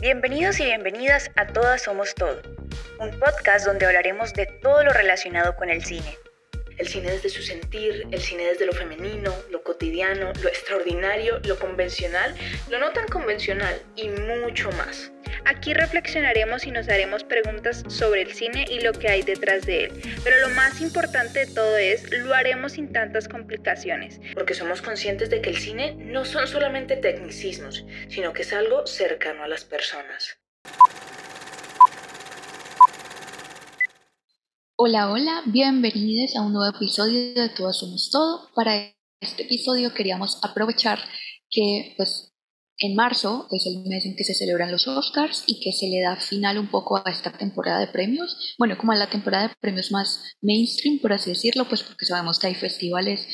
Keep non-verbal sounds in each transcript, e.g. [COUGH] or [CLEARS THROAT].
Bienvenidos y bienvenidas a Todas Somos Todo, un podcast donde hablaremos de todo lo relacionado con el cine. El cine desde su sentir, el cine desde lo femenino, lo cotidiano, lo extraordinario, lo convencional, lo no tan convencional y mucho más. Aquí reflexionaremos y nos haremos preguntas sobre el cine y lo que hay detrás de él. Pero lo más importante de todo es, lo haremos sin tantas complicaciones. Porque somos conscientes de que el cine no son solamente tecnicismos, sino que es algo cercano a las personas. Hola, hola, bienvenidos a un nuevo episodio de Todos Somos Todo. Para este episodio queríamos aprovechar que pues en marzo es el mes en que se celebran los Oscars y que se le da final un poco a esta temporada de premios. Bueno, como a la temporada de premios más mainstream, por así decirlo, pues porque sabemos que hay festivales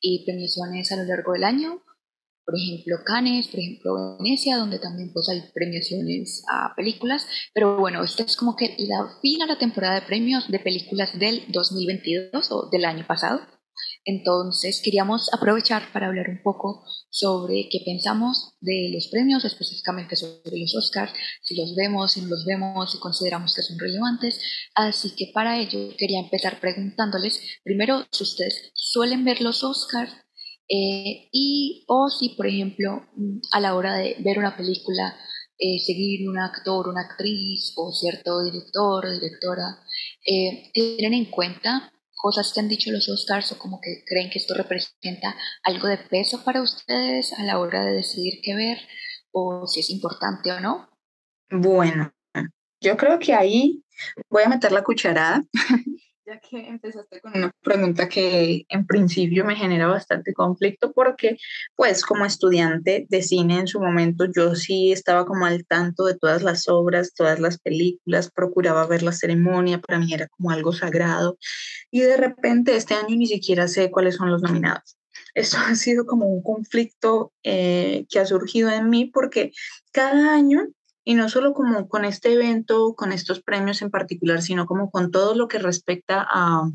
y premiaciones a lo largo del año. Por ejemplo, Cannes, por ejemplo, Venecia, donde también pues hay premiaciones a películas. Pero bueno, esta es como que la fin a la temporada de premios de películas del 2022 o del año pasado. Entonces queríamos aprovechar para hablar un poco sobre qué pensamos de los premios, específicamente sobre los Oscars, si los vemos, si no los vemos, si consideramos que son relevantes. Así que para ello quería empezar preguntándoles primero si ustedes suelen ver los Oscars eh, y o si por ejemplo a la hora de ver una película eh, seguir un actor, una actriz o cierto director o directora, eh, tienen en cuenta cosas que han dicho los Oscars o como que creen que esto representa algo de peso para ustedes a la hora de decidir qué ver o si es importante o no? Bueno, yo creo que ahí voy a meter la cucharada [LAUGHS] ya que empezaste con una pregunta que en principio me genera bastante conflicto porque pues como estudiante de cine en su momento yo sí estaba como al tanto de todas las obras, todas las películas, procuraba ver la ceremonia, para mí era como algo sagrado y de repente este año ni siquiera sé cuáles son los nominados. [LAUGHS] Esto ha sido como un conflicto eh, que ha surgido en mí porque cada año y no solo como con este evento, con estos premios en particular, sino como con todo lo que respecta a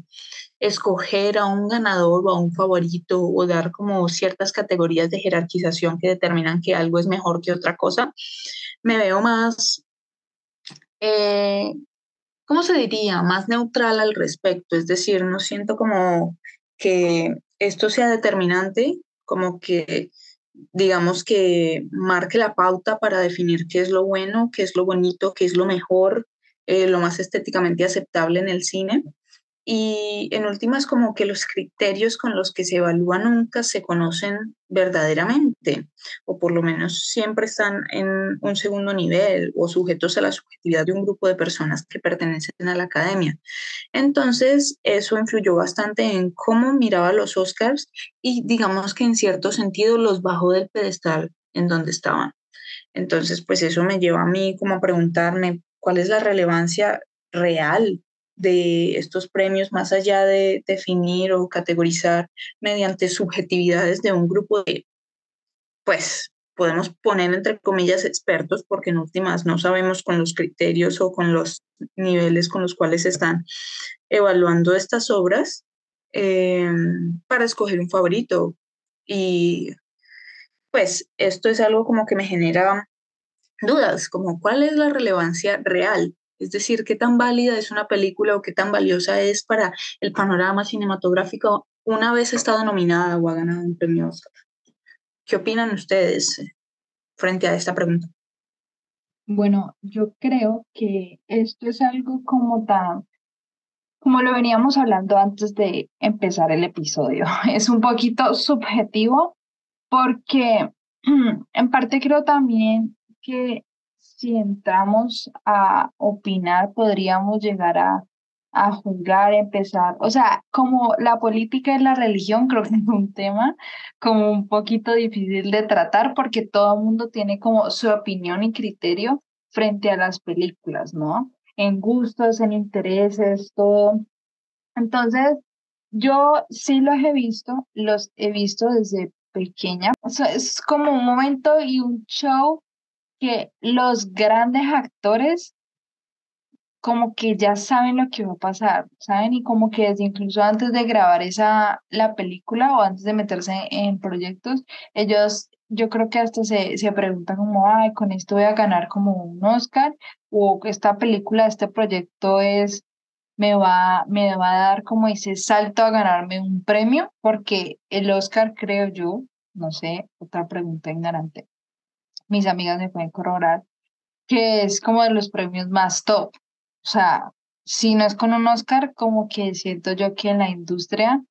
escoger a un ganador o a un favorito o dar como ciertas categorías de jerarquización que determinan que algo es mejor que otra cosa, me veo más, eh, ¿cómo se diría? Más neutral al respecto. Es decir, no siento como que esto sea determinante, como que digamos que marque la pauta para definir qué es lo bueno, qué es lo bonito, qué es lo mejor, eh, lo más estéticamente aceptable en el cine. Y en últimas, como que los criterios con los que se evalúa nunca se conocen verdaderamente, o por lo menos siempre están en un segundo nivel o sujetos a la subjetividad de un grupo de personas que pertenecen a la academia. Entonces, eso influyó bastante en cómo miraba los Oscars y digamos que en cierto sentido los bajó del pedestal en donde estaban. Entonces, pues eso me lleva a mí como a preguntarme cuál es la relevancia real de estos premios, más allá de definir o categorizar mediante subjetividades de un grupo de, pues, podemos poner entre comillas expertos, porque en últimas no sabemos con los criterios o con los niveles con los cuales están evaluando estas obras eh, para escoger un favorito. Y pues esto es algo como que me genera dudas, como cuál es la relevancia real es decir, qué tan válida es una película o qué tan valiosa es para el panorama cinematográfico una vez ha estado nominada o ha ganado un premio. ¿Qué opinan ustedes eh, frente a esta pregunta? Bueno, yo creo que esto es algo como tan, como lo veníamos hablando antes de empezar el episodio. [LAUGHS] Es un poquito subjetivo porque [CLEARS THROAT] en parte creo también que si entramos a opinar, podríamos llegar a, a juzgar, empezar, o sea, como la política y la religión creo que [LAUGHS] es un tema como un poquito difícil de tratar porque todo el mundo tiene como su opinión y criterio frente a las películas, ¿no? En gustos, en intereses, todo. Entonces, yo sí los he visto, los he visto desde pequeña. O sea, es como un momento y un show que los grandes actores como que ya saben lo que va a pasar, ¿saben? Y como que desde incluso antes de grabar esa, la película o antes de meterse en proyectos, ellos yo creo que hasta se, se preguntan como, ay, con esto voy a ganar como un Oscar, o esta película, este proyecto es, me va, me va a dar como ese salto a ganarme un premio, porque el Oscar, creo yo, no sé, otra pregunta ignorante, mis amigas me pueden corroborar, que es como de los premios más top. O sea, si no es con un Oscar, como que siento yo que en la industria,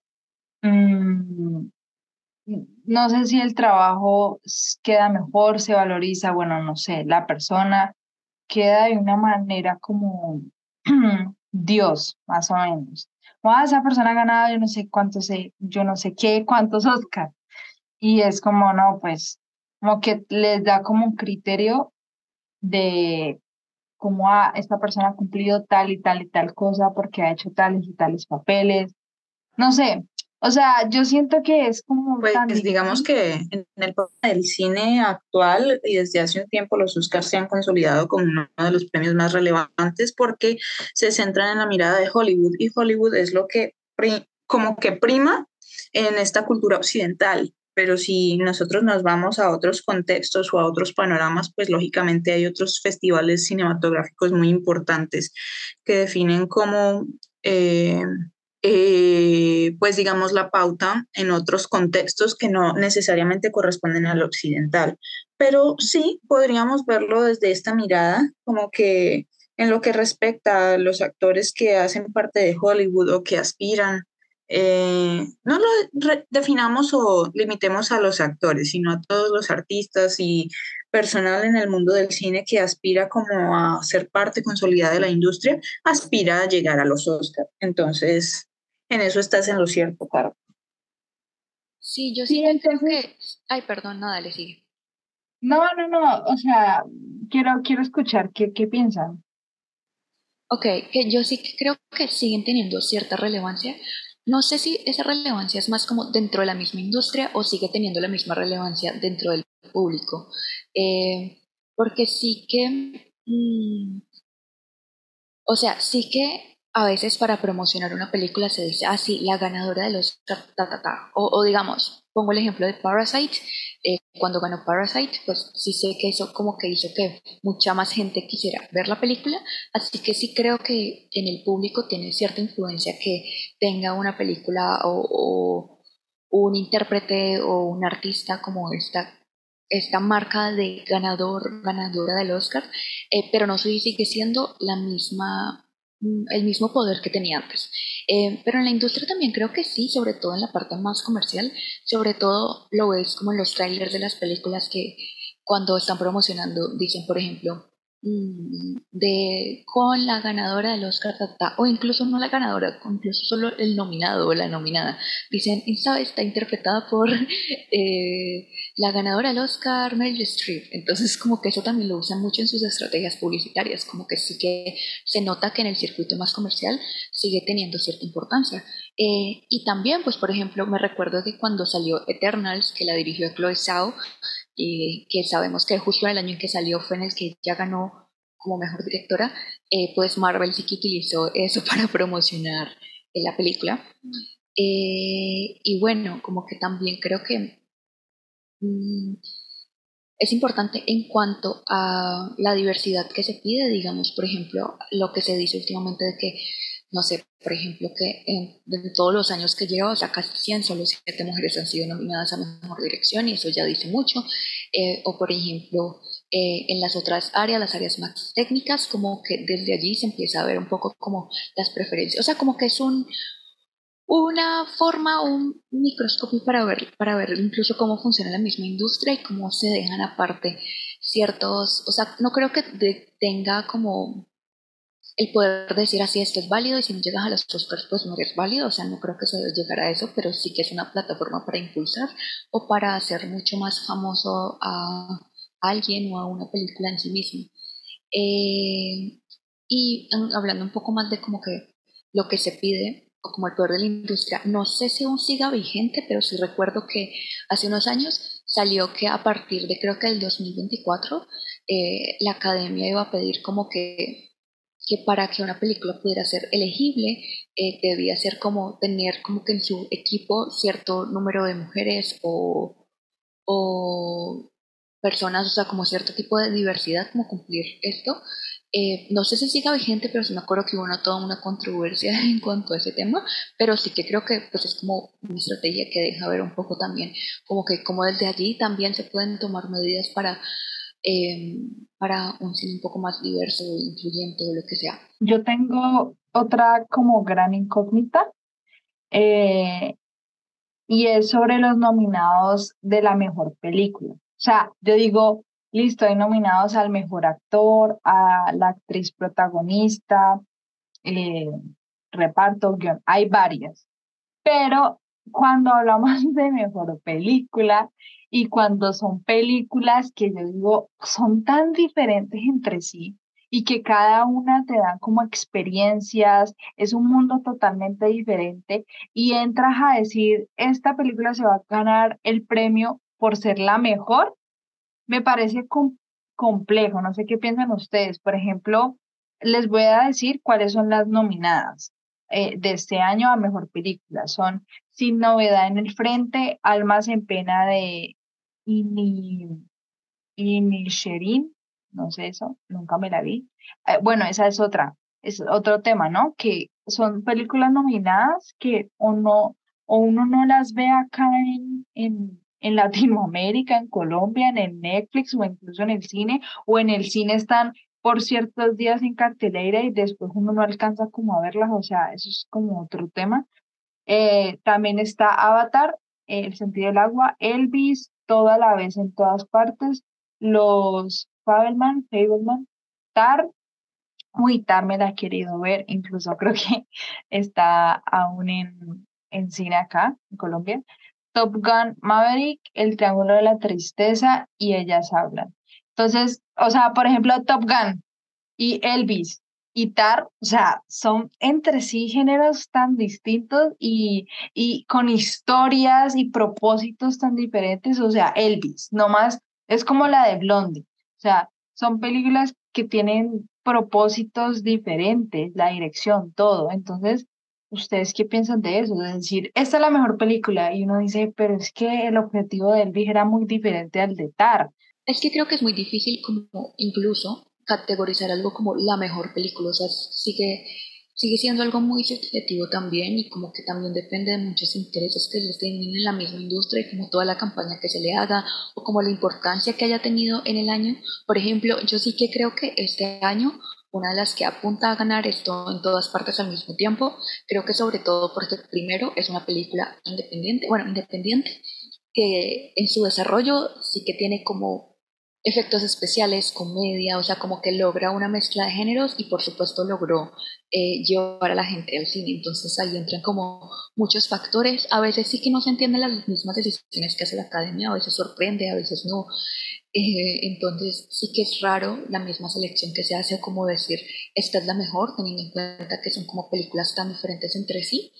mmm, no sé si el trabajo queda mejor, se valoriza, bueno, no sé, la persona queda de una manera como [CLEARS THROAT] Dios, más o menos. O, esa persona ha ganado, yo no sé cuántos, yo no sé qué, cuántos Oscars. Y es como, no, pues, como que les da como un criterio de cómo ha, esta persona ha cumplido tal y tal y tal cosa porque ha hecho tales y tales papeles. No sé, o sea, yo siento que es como... Pues digamos que en el del cine actual y desde hace un tiempo los Oscars se han consolidado como uno de los premios más relevantes porque se centran en la mirada de Hollywood y Hollywood es lo que como que prima en esta cultura occidental. Pero si nosotros nos vamos a otros contextos o a otros panoramas, pues lógicamente hay otros festivales cinematográficos muy importantes que definen como... Eh, eh, pues digamos, la pauta en otros contextos que no necesariamente corresponden al occidental. Pero sí podríamos verlo desde esta mirada, como que en lo que respecta a los actores que hacen parte de Hollywood o que aspiran, eh, no lo definamos o limitemos a los actores, sino a todos los artistas y personal en el mundo del cine que aspira como a ser parte consolidada de la industria, aspira a llegar a los Oscars. Entonces, en eso estás en lo cierto, Caro. Sí, yo sí, que... Ay, perdón, no, dale, sigue. No, no, no, o sea, quiero, quiero escuchar qué, qué piensan. Ok, que yo sí creo que siguen teniendo cierta relevancia. No sé si esa relevancia es más como dentro de la misma industria o sigue teniendo la misma relevancia dentro del público. Eh, porque sí que... Mm, o sea, sí que a veces para promocionar una película se dice, ah, sí, la ganadora de los ta, ta, ta. O, digamos, pongo el ejemplo de Parasite, eh, cuando ganó Parasite, pues sí sé que eso como que hizo que mucha más gente quisiera ver la película, así que sí creo que en el público tiene cierta influencia que tenga una película o, un intérprete o un artista como esta esta marca de ganador, ganadora del Oscar, eh, pero no sé sigue siendo la misma el mismo poder que tenía antes. Eh, pero en la industria también creo que sí, sobre todo en la parte más comercial, sobre todo lo ves como en los trailers de las películas que cuando están promocionando dicen, por ejemplo, Mm, de con la ganadora del Oscar, o incluso no la ganadora, incluso solo el nominado o la nominada. Dicen, esta está interpretada por [LAUGHS] eh, la ganadora del Oscar, Meryl Streep. Entonces, como que eso también lo usan mucho en sus estrategias publicitarias, como que sí que se nota que en el circuito más comercial sigue teniendo cierta importancia. Eh, y también, pues, por ejemplo, me recuerdo que cuando salió Eternals, que la dirigió Chloe Zhao, y que sabemos que justo en el año en que salió fue en el que ya ganó como mejor directora, eh, pues Marvel sí que utilizó eso [LAUGHS] para promocionar eh, la película. Eh, y bueno, como que también creo que mm, es importante en cuanto a la diversidad que se pide, digamos, por ejemplo, lo que se dice últimamente de que no sé, por ejemplo, que en, de todos los años que llevo, sea, casi 100, solo 7 mujeres han sido nominadas a Mejor Dirección y eso ya dice mucho. Eh, o, por ejemplo, eh, en las otras áreas, las áreas más técnicas, como que desde allí se empieza a ver un poco como las preferencias. O sea, como que es un, una forma, un microscopio para ver, para ver incluso cómo funciona la misma industria y cómo se dejan aparte ciertos, o sea, no creo que tenga como el poder decir así esto es válido y si no llegas a los Oscars pues no eres válido, o sea, no creo que se llegar a eso, pero sí que es una plataforma para impulsar o para hacer mucho más famoso a alguien o a una película en sí mismo. Eh, y hablando un poco más de como que lo que se pide o como el poder de la industria, no sé si aún siga vigente, pero sí recuerdo que hace unos años salió que a partir de creo que el 2024 eh, la academia iba a pedir como que que para que una película pudiera ser elegible eh, debía ser como tener como que en su equipo cierto número de mujeres o, o personas, o sea, como cierto tipo de diversidad, como cumplir esto. Eh, no sé si siga vigente, pero sí me acuerdo que hubo una, toda una controversia [LAUGHS] en cuanto a ese tema, pero sí que creo que pues es como una estrategia que deja ver un poco también, como que como desde allí también se pueden tomar medidas para, eh, para un cine un poco más diverso, incluyente o lo que sea. Yo tengo otra como gran incógnita, eh, y es sobre los nominados de la mejor película. O sea, yo digo, listo, hay nominados al mejor actor, a la actriz protagonista, eh, reparto, guion, hay varias. Pero cuando hablamos [LAUGHS] de mejor película y cuando son películas que yo digo son tan diferentes entre sí y que cada una te da como experiencias, es un mundo totalmente diferente y entras a decir, esta película se va a ganar el premio por ser la mejor, me parece complejo, no sé qué piensan ustedes. Por ejemplo, les voy a decir cuáles son las nominadas eh, de este año a Mejor Película. Son Sin Novedad en el Frente, Almas en Pena de Ini, Sherin, no sé eso, nunca me la vi. Eh, bueno, esa es otra, es otro tema, ¿no? Que son películas nominadas que o no, o uno no las ve acá en, en, en Latinoamérica, en Colombia, en Netflix o incluso en el cine, o en el cine están por ciertos días en cartelera y después uno no alcanza como a verlas, o sea, eso es como otro tema. Eh, también está Avatar, El sentido del agua, Elvis, toda la vez en todas partes, los Fabelman, Fableman, Tar, uy, Tar me la he querido ver, incluso creo que [LAUGHS] está aún en, en cine acá, en Colombia. Top Gun Maverick, El Triángulo de la Tristeza y Ellas Hablan. Entonces, o sea, por ejemplo, Top Gun y Elvis y Tar, o sea, son entre sí géneros tan distintos y, y con historias y propósitos tan diferentes. O sea, Elvis, nomás es como la de Blondie. O sea, son películas que tienen propósitos diferentes, la dirección, todo. Entonces, ¿Ustedes qué piensan de eso? Es decir, esta es la mejor película y uno dice, pero es que el objetivo de Elvis era muy diferente al de Tar. Es que creo que es muy difícil como incluso categorizar algo como la mejor película, o sea, sigue, sigue siendo algo muy subjetivo también y como que también depende de muchos intereses que se estén en la misma industria y como toda la campaña que se le haga o como la importancia que haya tenido en el año. Por ejemplo, yo sí que creo que este año una de las que apunta a ganar esto en todas partes al mismo tiempo. Creo que sobre todo porque primero es una película independiente, bueno, independiente, que en su desarrollo sí que tiene como efectos especiales, comedia, o sea, como que logra una mezcla de géneros y por supuesto logró eh, llevar a la gente al cine. Entonces ahí entran como muchos factores. A veces sí que no se entienden las mismas decisiones que hace la academia, a veces sorprende, a veces no. Eh, entonces sí que es raro la misma selección que se hace, como decir, esta es la mejor, teniendo en cuenta que son como películas tan diferentes entre sí.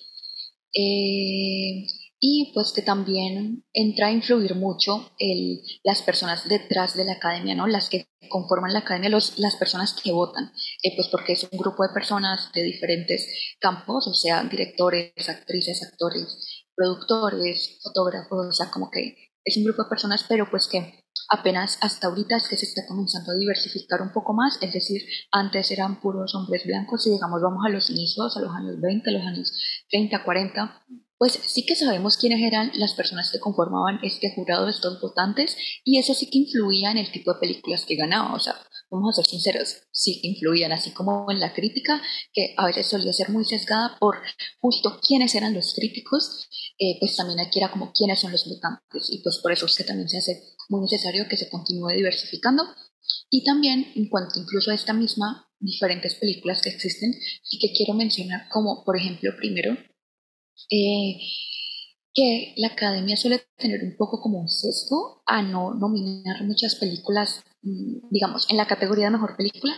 Eh, y pues que también entra a influir mucho el, las personas detrás de la academia, ¿no? Las que conforman la academia, los, las personas que votan, eh, pues porque es un grupo de personas de diferentes campos, o sea, directores, actrices, actores, productores, fotógrafos, o sea, como que es un grupo de personas, pero pues que apenas hasta ahorita es que se está comenzando a diversificar un poco más, es decir, antes eran puros hombres blancos y digamos vamos a los inicios, a los años 20, a los años 30, 40, pues sí que sabemos quiénes eran las personas que conformaban este jurado, estos votantes, y eso sí que influía en el tipo de películas que ganaba, o sea, vamos a ser sinceros, sí que influían, así como en la crítica, que a veces solía ser muy sesgada por justo quiénes eran los críticos, eh, pues también aquí era como quiénes son los votantes, y pues por eso es que también se hace muy necesario que se continúe diversificando. Y también, en cuanto incluso a esta misma diferentes películas que existen, sí que quiero mencionar como, por ejemplo, primero, eh, que la academia suele tener un poco como un sesgo a no nominar muchas películas, mm, digamos, en la categoría de mejor película,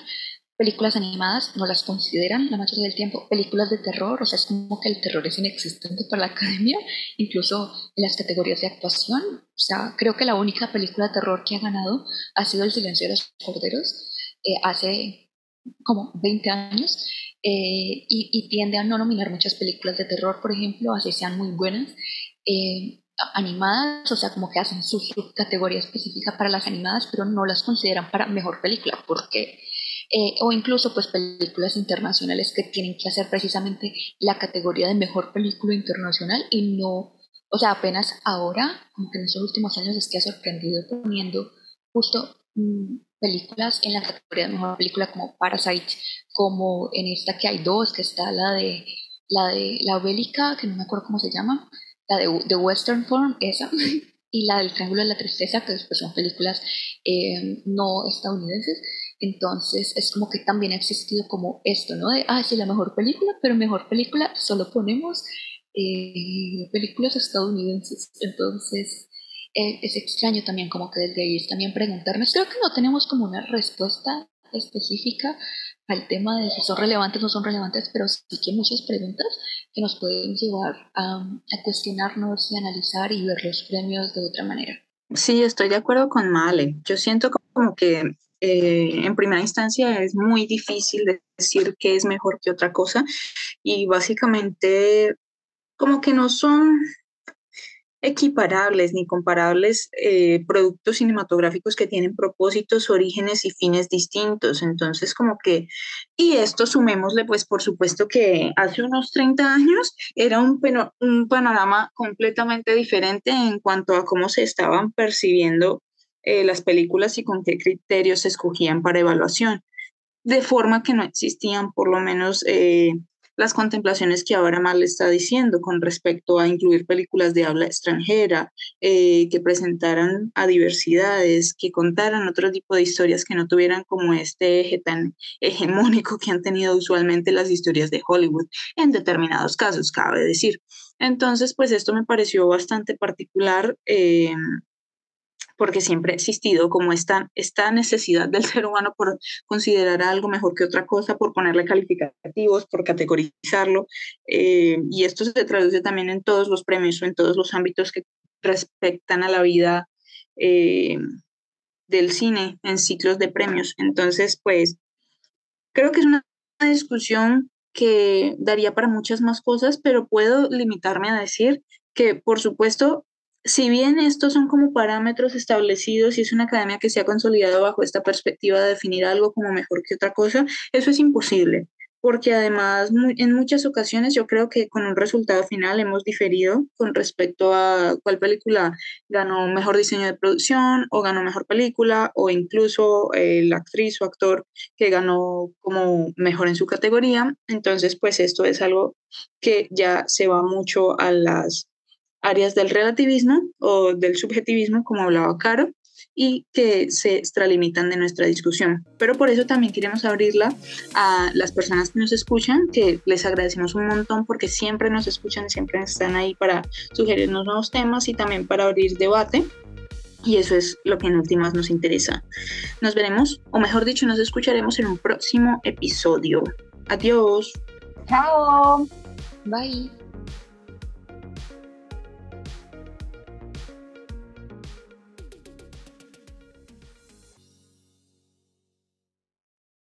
películas animadas no las consideran la mayoría del tiempo. Películas de terror, o sea, es como que el terror es inexistente para la academia, incluso en las categorías de actuación. O sea, creo que la única película de terror que ha ganado ha sido El silencio de los corderos, eh, hace como 20 años, eh, y, tiende a no nominar muchas películas de terror, por ejemplo, así sean muy buenas. Eh, animadas, o sea, como que hacen su subcategoría específica para las animadas, pero no las consideran para mejor película, porque eh, o incluso pues películas internacionales que tienen que hacer precisamente la categoría de mejor película internacional y no, o sea, apenas ahora, como que en estos últimos años es que ha sorprendido poniendo justo películas en la categoría de mejor película como Parasite, como en esta que hay dos, que está la de la de la bélica, que no me acuerdo cómo se llama, la de, The Western Form, esa, [LAUGHS] y la del Triángulo de la Tristeza, que después son películas eh, no estadounidenses. Entonces es como que también ha existido como esto, ¿no? De, ah, sí, la mejor película, pero mejor película solo ponemos eh, películas estadounidenses. Entonces eh, es extraño también como que desde ahí también preguntarnos. Creo que no tenemos como una respuesta específica al tema de si son relevantes o no son relevantes, pero sí que muchas preguntas que nos pueden llevar a, a cuestionarnos y analizar y ver los premios de otra manera. Sí, estoy de acuerdo con Male. Yo siento como que eh, en primera instancia es muy difícil decir qué es mejor que otra cosa y básicamente como que no son equiparables ni comparables eh, productos cinematográficos que tienen propósitos, orígenes y fines distintos. Entonces, como que, y esto sumémosle, pues por supuesto que hace unos 30 años era un, panorama completamente diferente en cuanto a cómo se estaban percibiendo eh, las películas y con qué criterios se escogían para evaluación, de forma que no existían por lo menos eh, las contemplaciones que ahora mal está diciendo con respecto a incluir películas de habla extranjera, eh, que presentaran a diversidades, que contaran otro tipo de historias que no tuvieran como este eje tan hegemónico que han tenido usualmente las historias de Hollywood en determinados casos, cabe decir. Entonces, pues esto me pareció bastante particular porque siempre ha existido como esta, esta necesidad del ser humano por considerar algo mejor que otra cosa, por ponerle calificativos, por categorizarlo. Eh, y esto se traduce también en todos los premios o en todos los ámbitos que respectan a la vida eh, del cine en ciclos de premios. Entonces, pues, creo que es una discusión que daría para muchas más cosas, pero puedo limitarme a decir que, por supuesto, si bien estos son como parámetros establecidos y es una academia que se ha consolidado bajo esta perspectiva de definir algo como mejor que otra cosa, eso es imposible, porque además en muchas ocasiones yo creo que con un resultado final hemos diferido con respecto a cuál película ganó mejor diseño de producción o ganó mejor película o incluso eh, la actriz o actor que ganó como mejor en su categoría. Entonces, pues esto es algo que ya se va mucho a las áreas del relativismo o del subjetivismo, como hablaba Caro, y que se extralimitan de nuestra discusión. Pero por eso también queremos abrirla a las personas que nos escuchan, que les agradecemos un montón porque siempre nos escuchan, y siempre están ahí para sugerirnos nuevos temas y también para abrir debate. Y eso es lo que en últimas nos interesa. Nos veremos, o mejor dicho, nos escucharemos en un próximo episodio. Adiós. Chao. Bye.